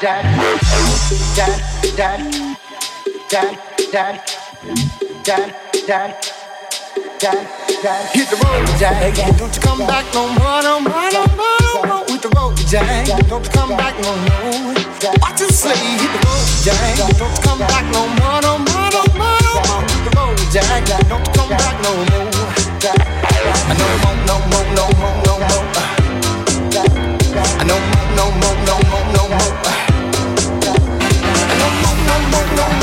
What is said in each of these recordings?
dad, dad, dad, dad, dad, dad, dad, dad, dad. Hit the road, Jack. Don't you come back no more, no more, no more. No. more. With the road, Jack. Don't you come back no more. Watch you say? Hit the road, Jack. Don't you come back no more, no more, no more. With the road, Jack. Don't you come back no more. No more, no more, no more, no more. No more, no more, no more, no more no, no, no.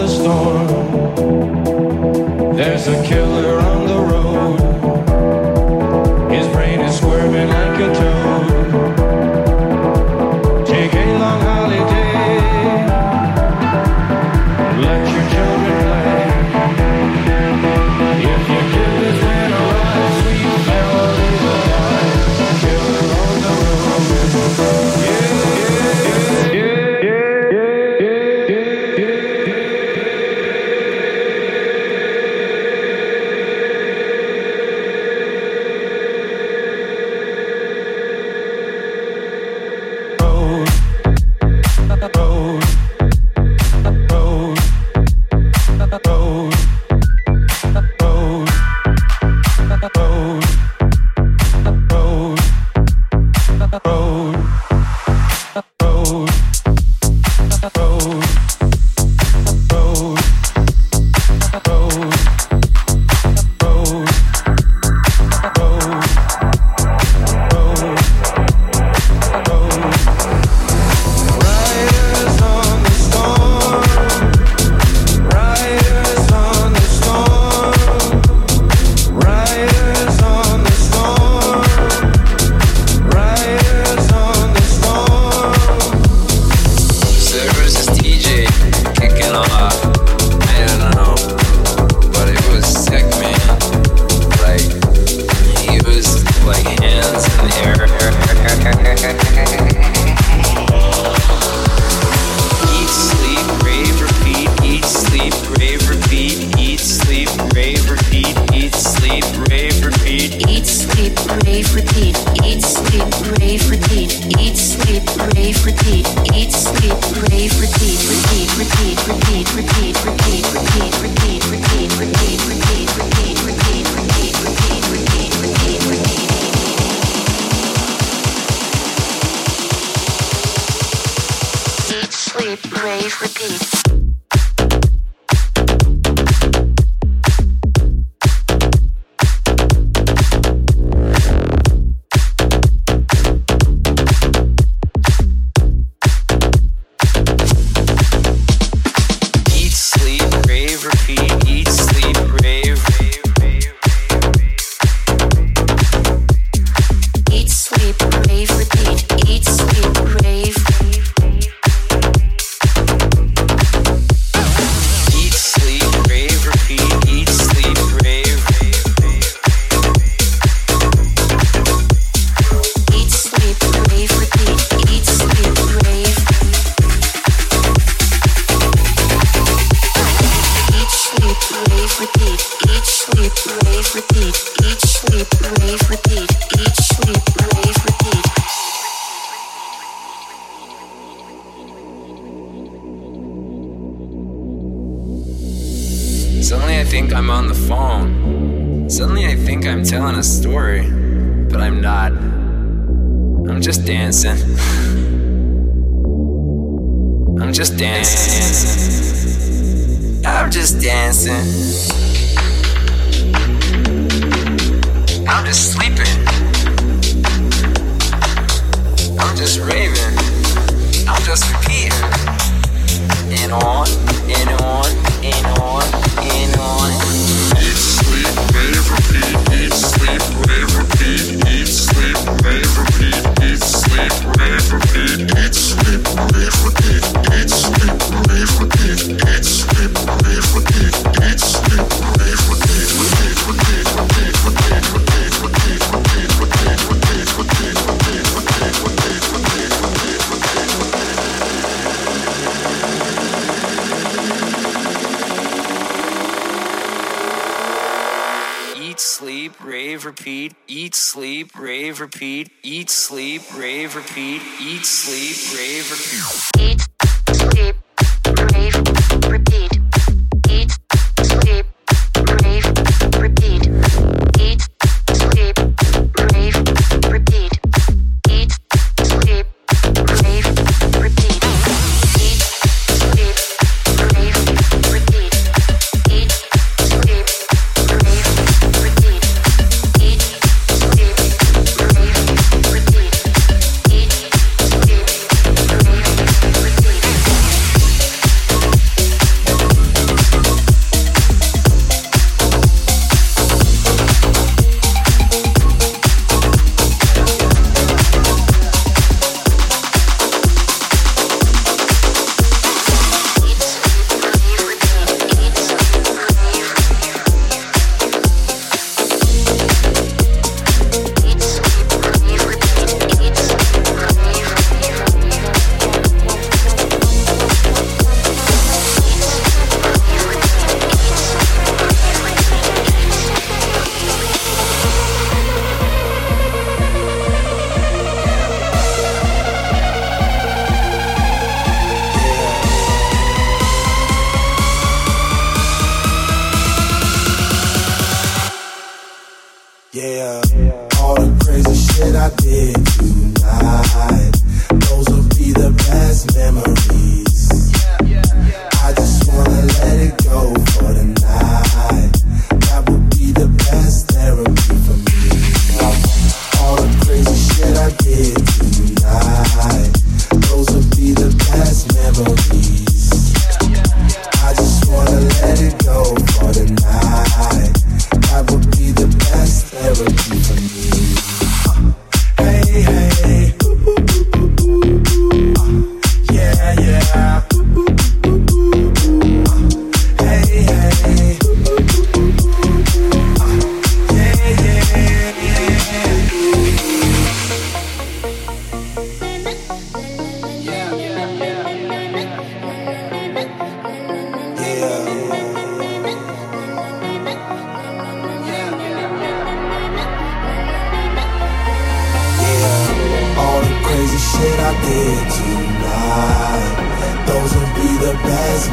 The storm. There's a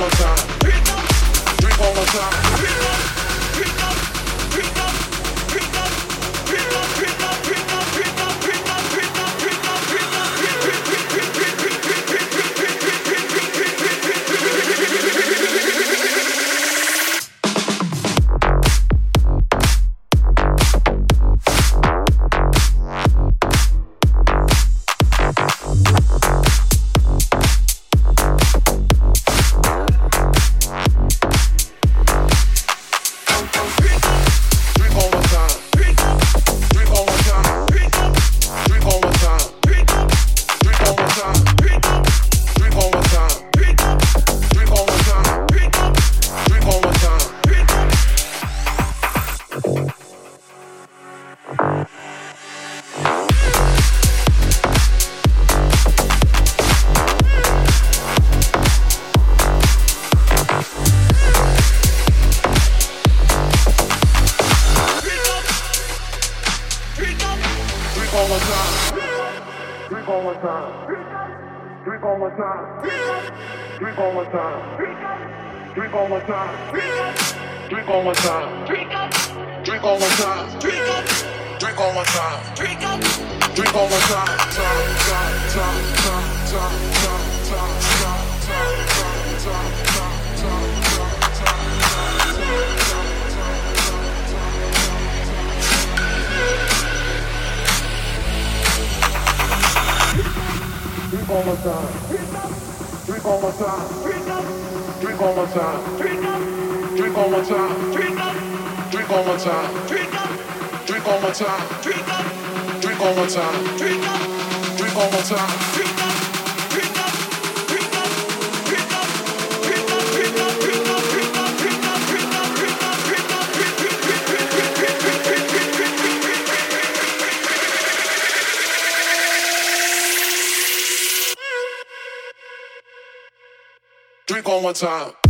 one more time. Time. Drink all my time. Drink up. Drink all my time. Drink up. Drink all my time. Time, time, time, time, time, time, time, time, time, time, time, Drink all my time. Drink all my time. Drink all my time. Drink all my time. Drink all my time one more time. Drink one more time. Drink one more time. Drink one more time. Drink one more time.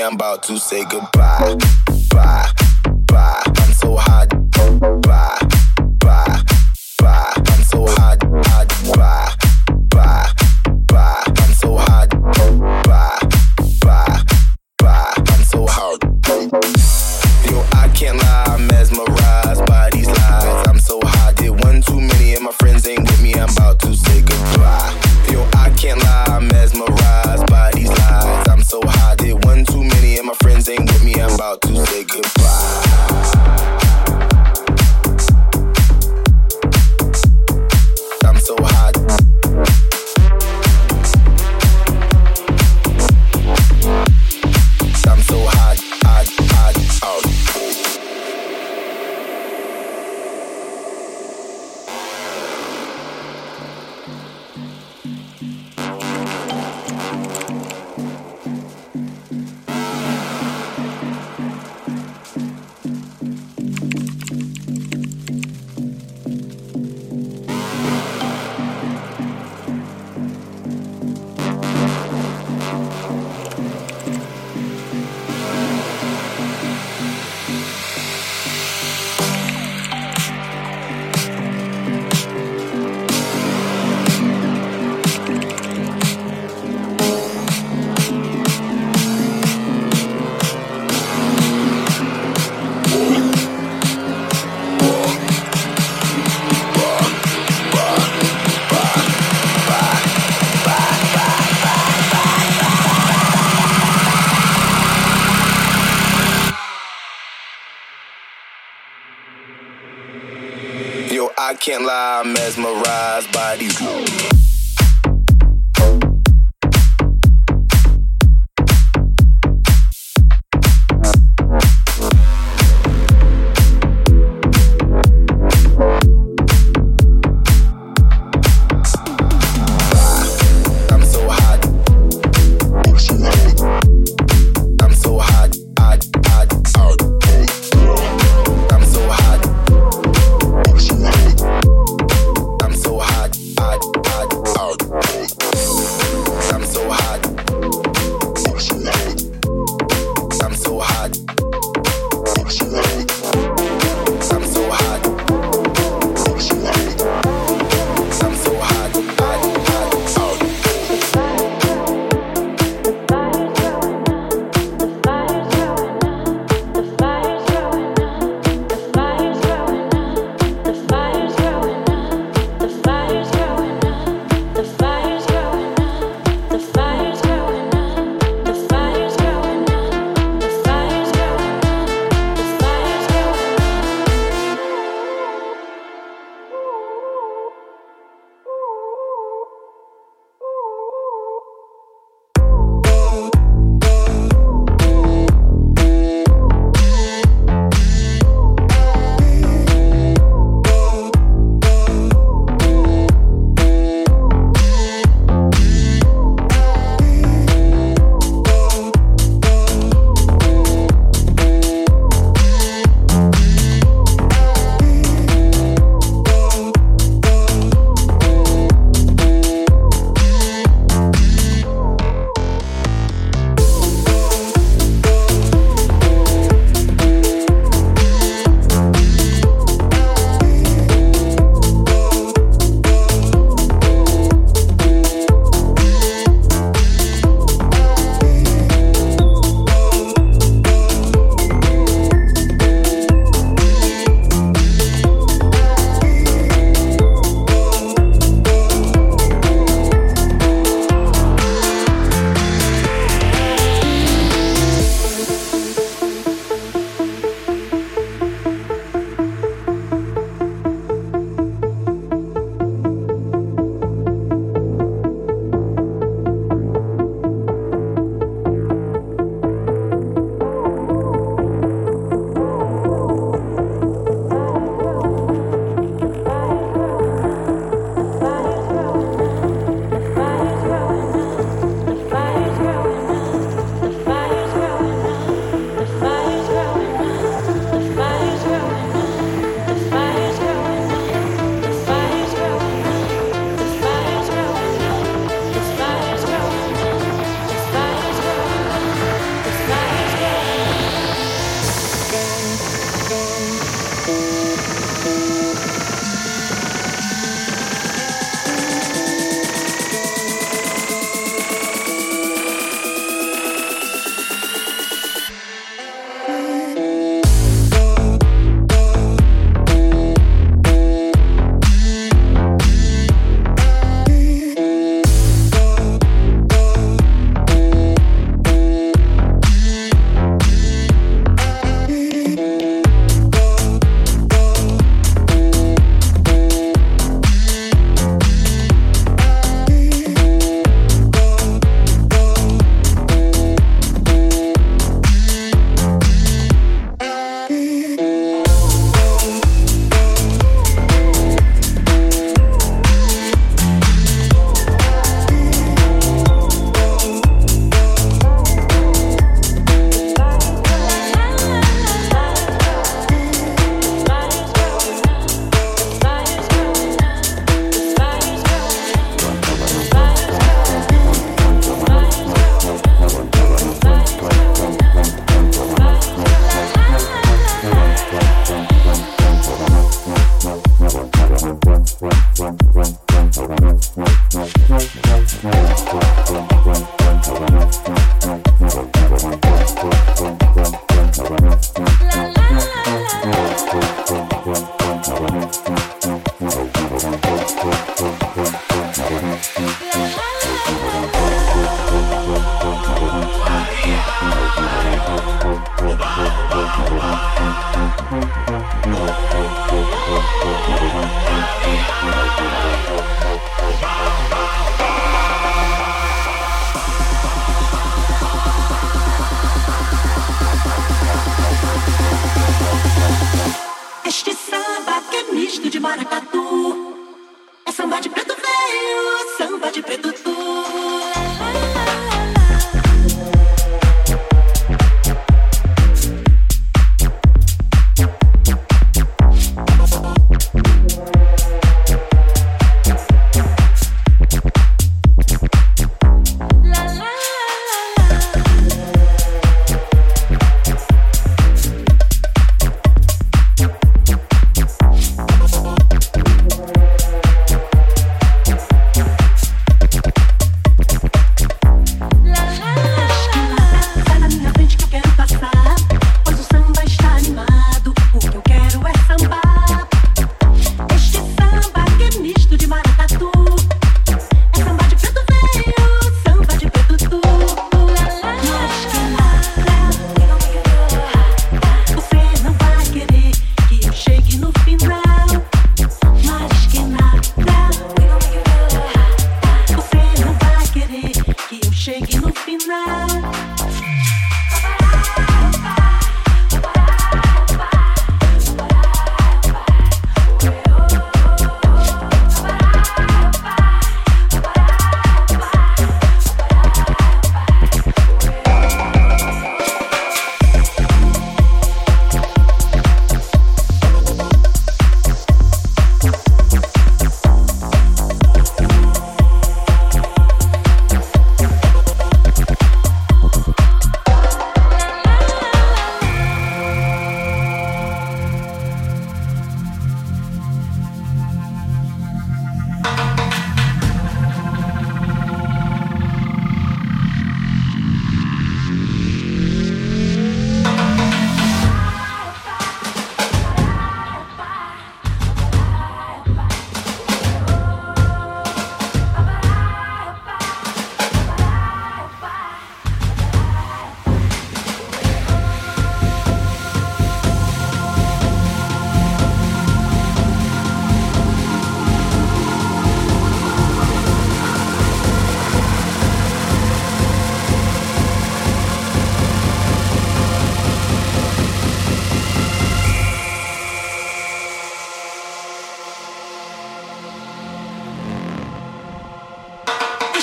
I'm about to say goodbye. Bye. Bye. I'm so hot. Bye. Bye. Bye. I'm so hot. Hot. Bye. Bye. Bye. I'm so hot. Bye. Bye. Bye. I'm so hot. Yo, I can't lie, I'm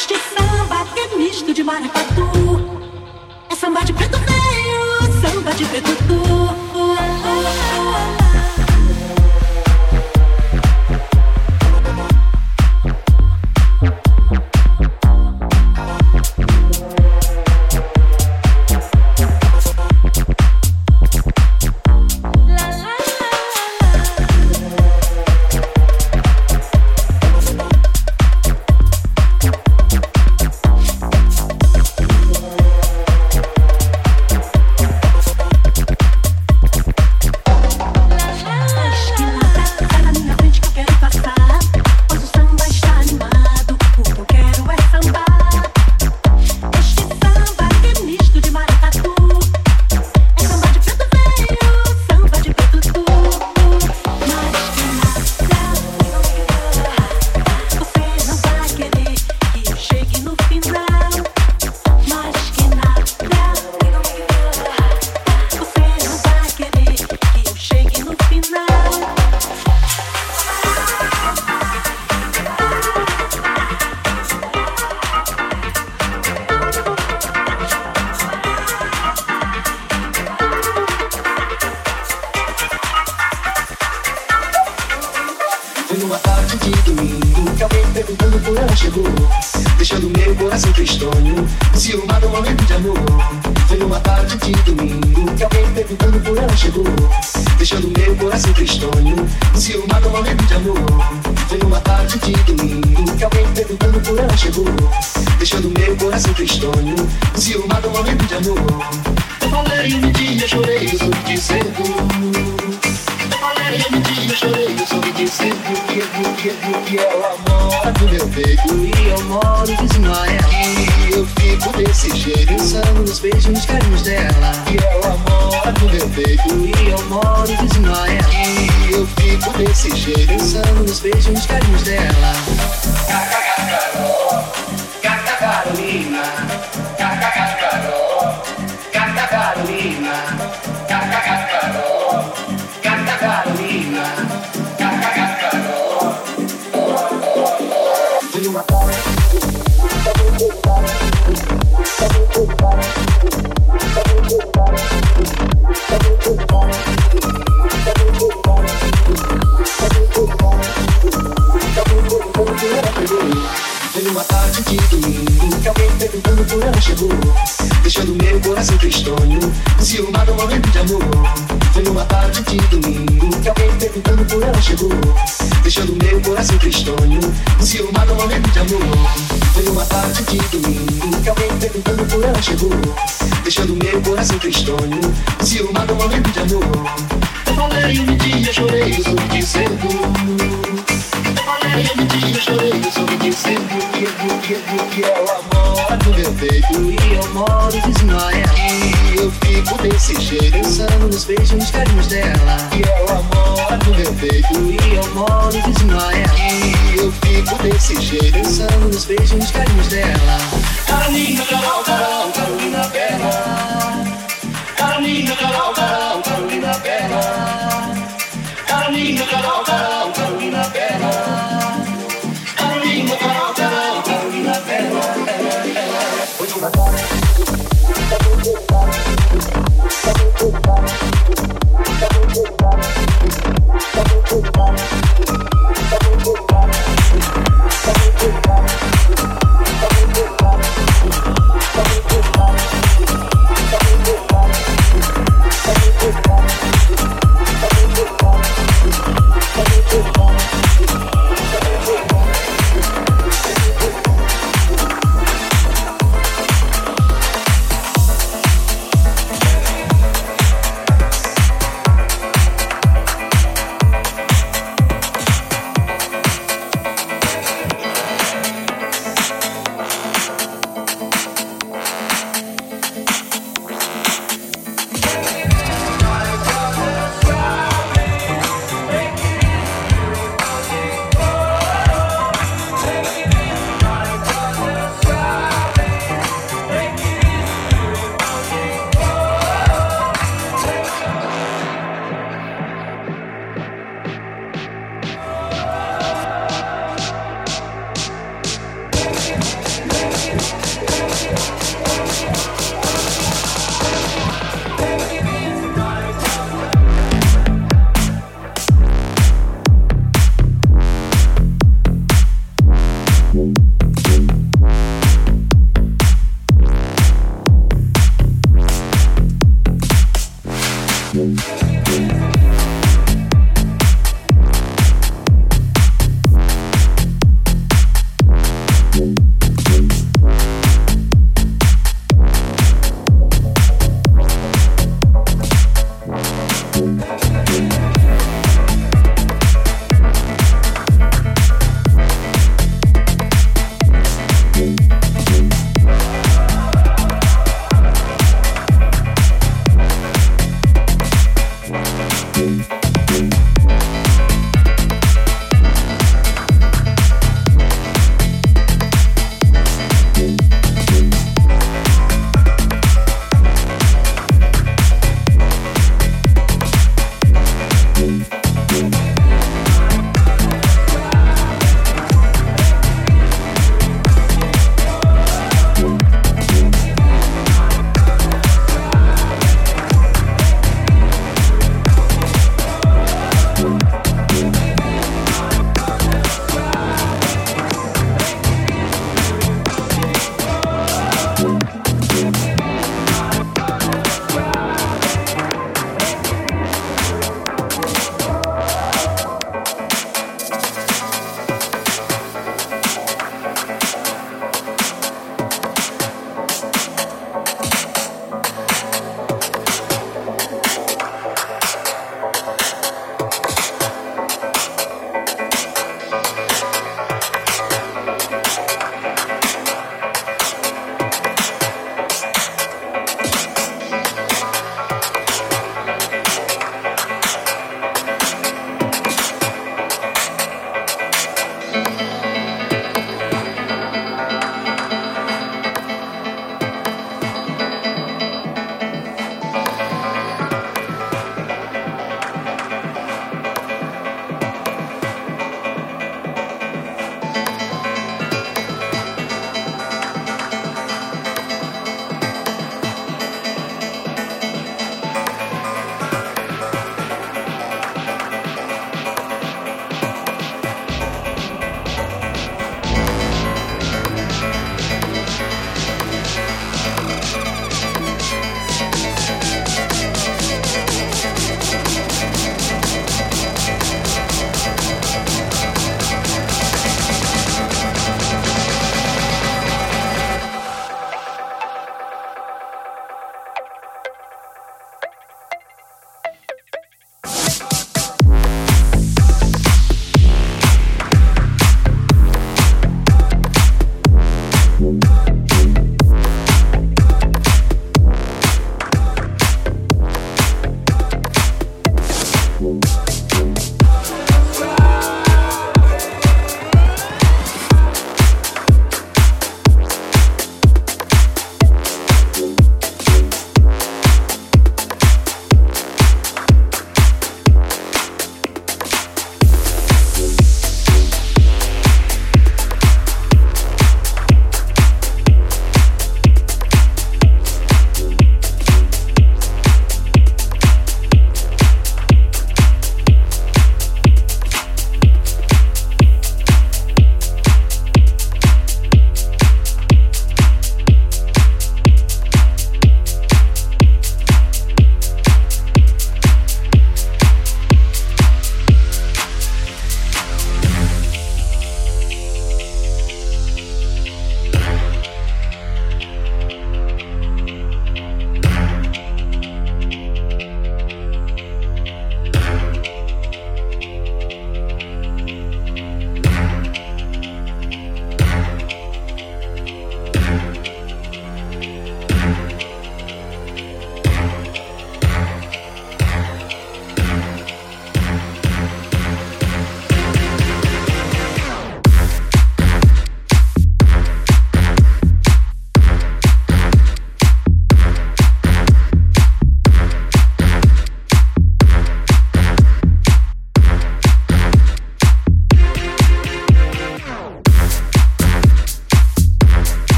Este samba é misto de maracatu. É samba de preto feio, samba de preto tu. Chegou Deixando meu coração tristonho. Ciúmado, um momento de amor. Foi numa tarde de domingo que alguém perguntando por ela chegou Deixando meu coração tristonho. Ciúmado, um momento de amor. Eu falei um dia, chorei, eu soube dizendo Falei um dia, chorei, eu soube dizendo que, que, que, que ela mora no meu peito E eu moro vizinho a ela E eu fico desse jeito, pensando nos beijos nos carinhos dela. E ela mora no meu peito. E eu moro vizinho a ela E eu fico desse jeito, pensando nos beijos nos carinhos dela. Carolina, Carol, Carol, Carolina Bela Carolina, Carol, Carol, Carolina Bela Carolina, Carol, Carol, Carolina Bela. Carolina, Carol, Carol, Carolina Bela.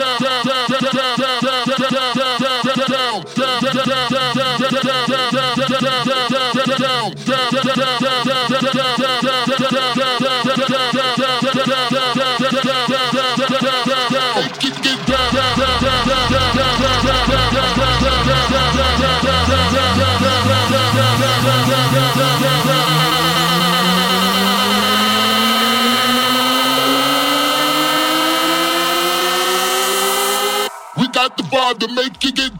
down, down, down. to make you get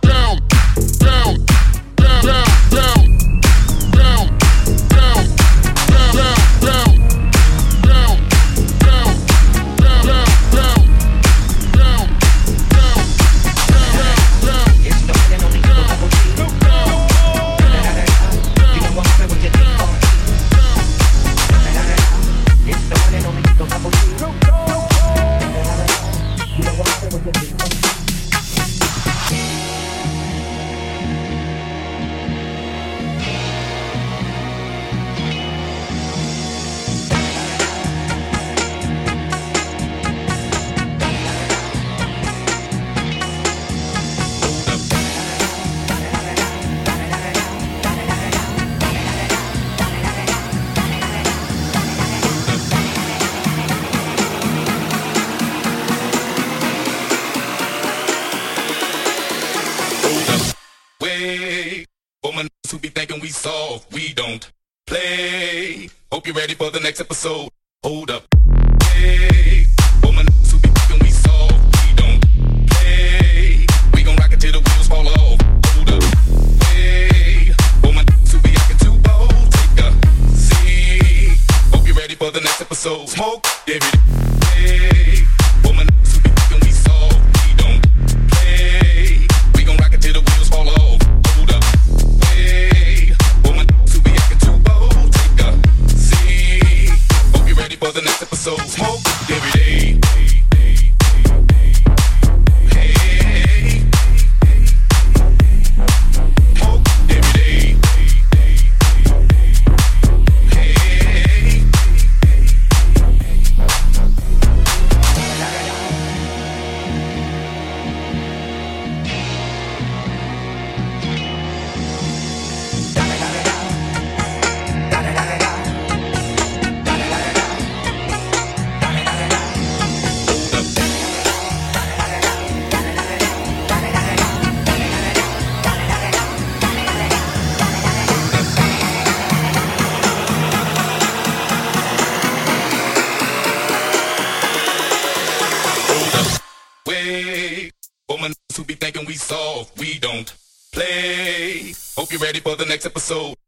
for the next episode.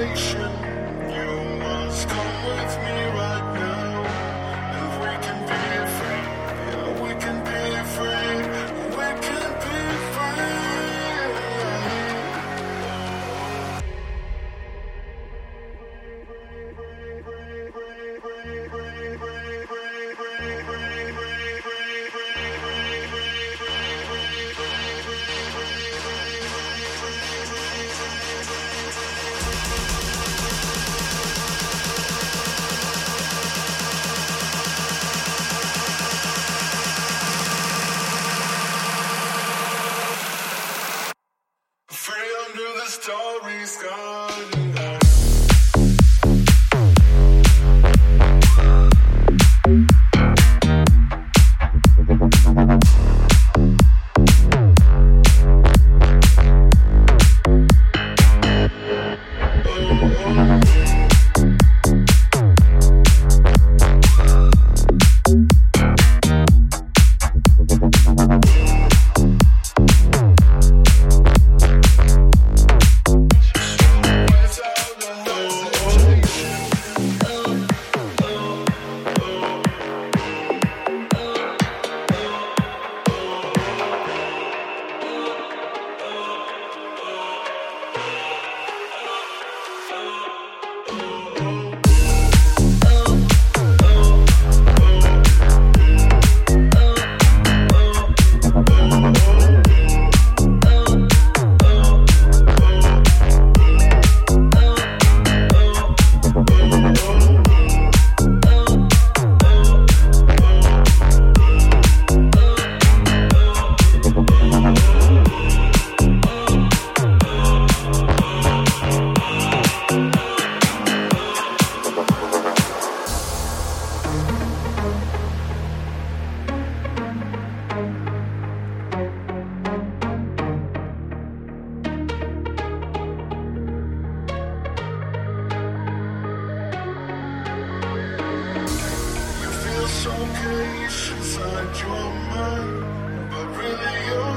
Hesitation, feel inside your mind, but really you're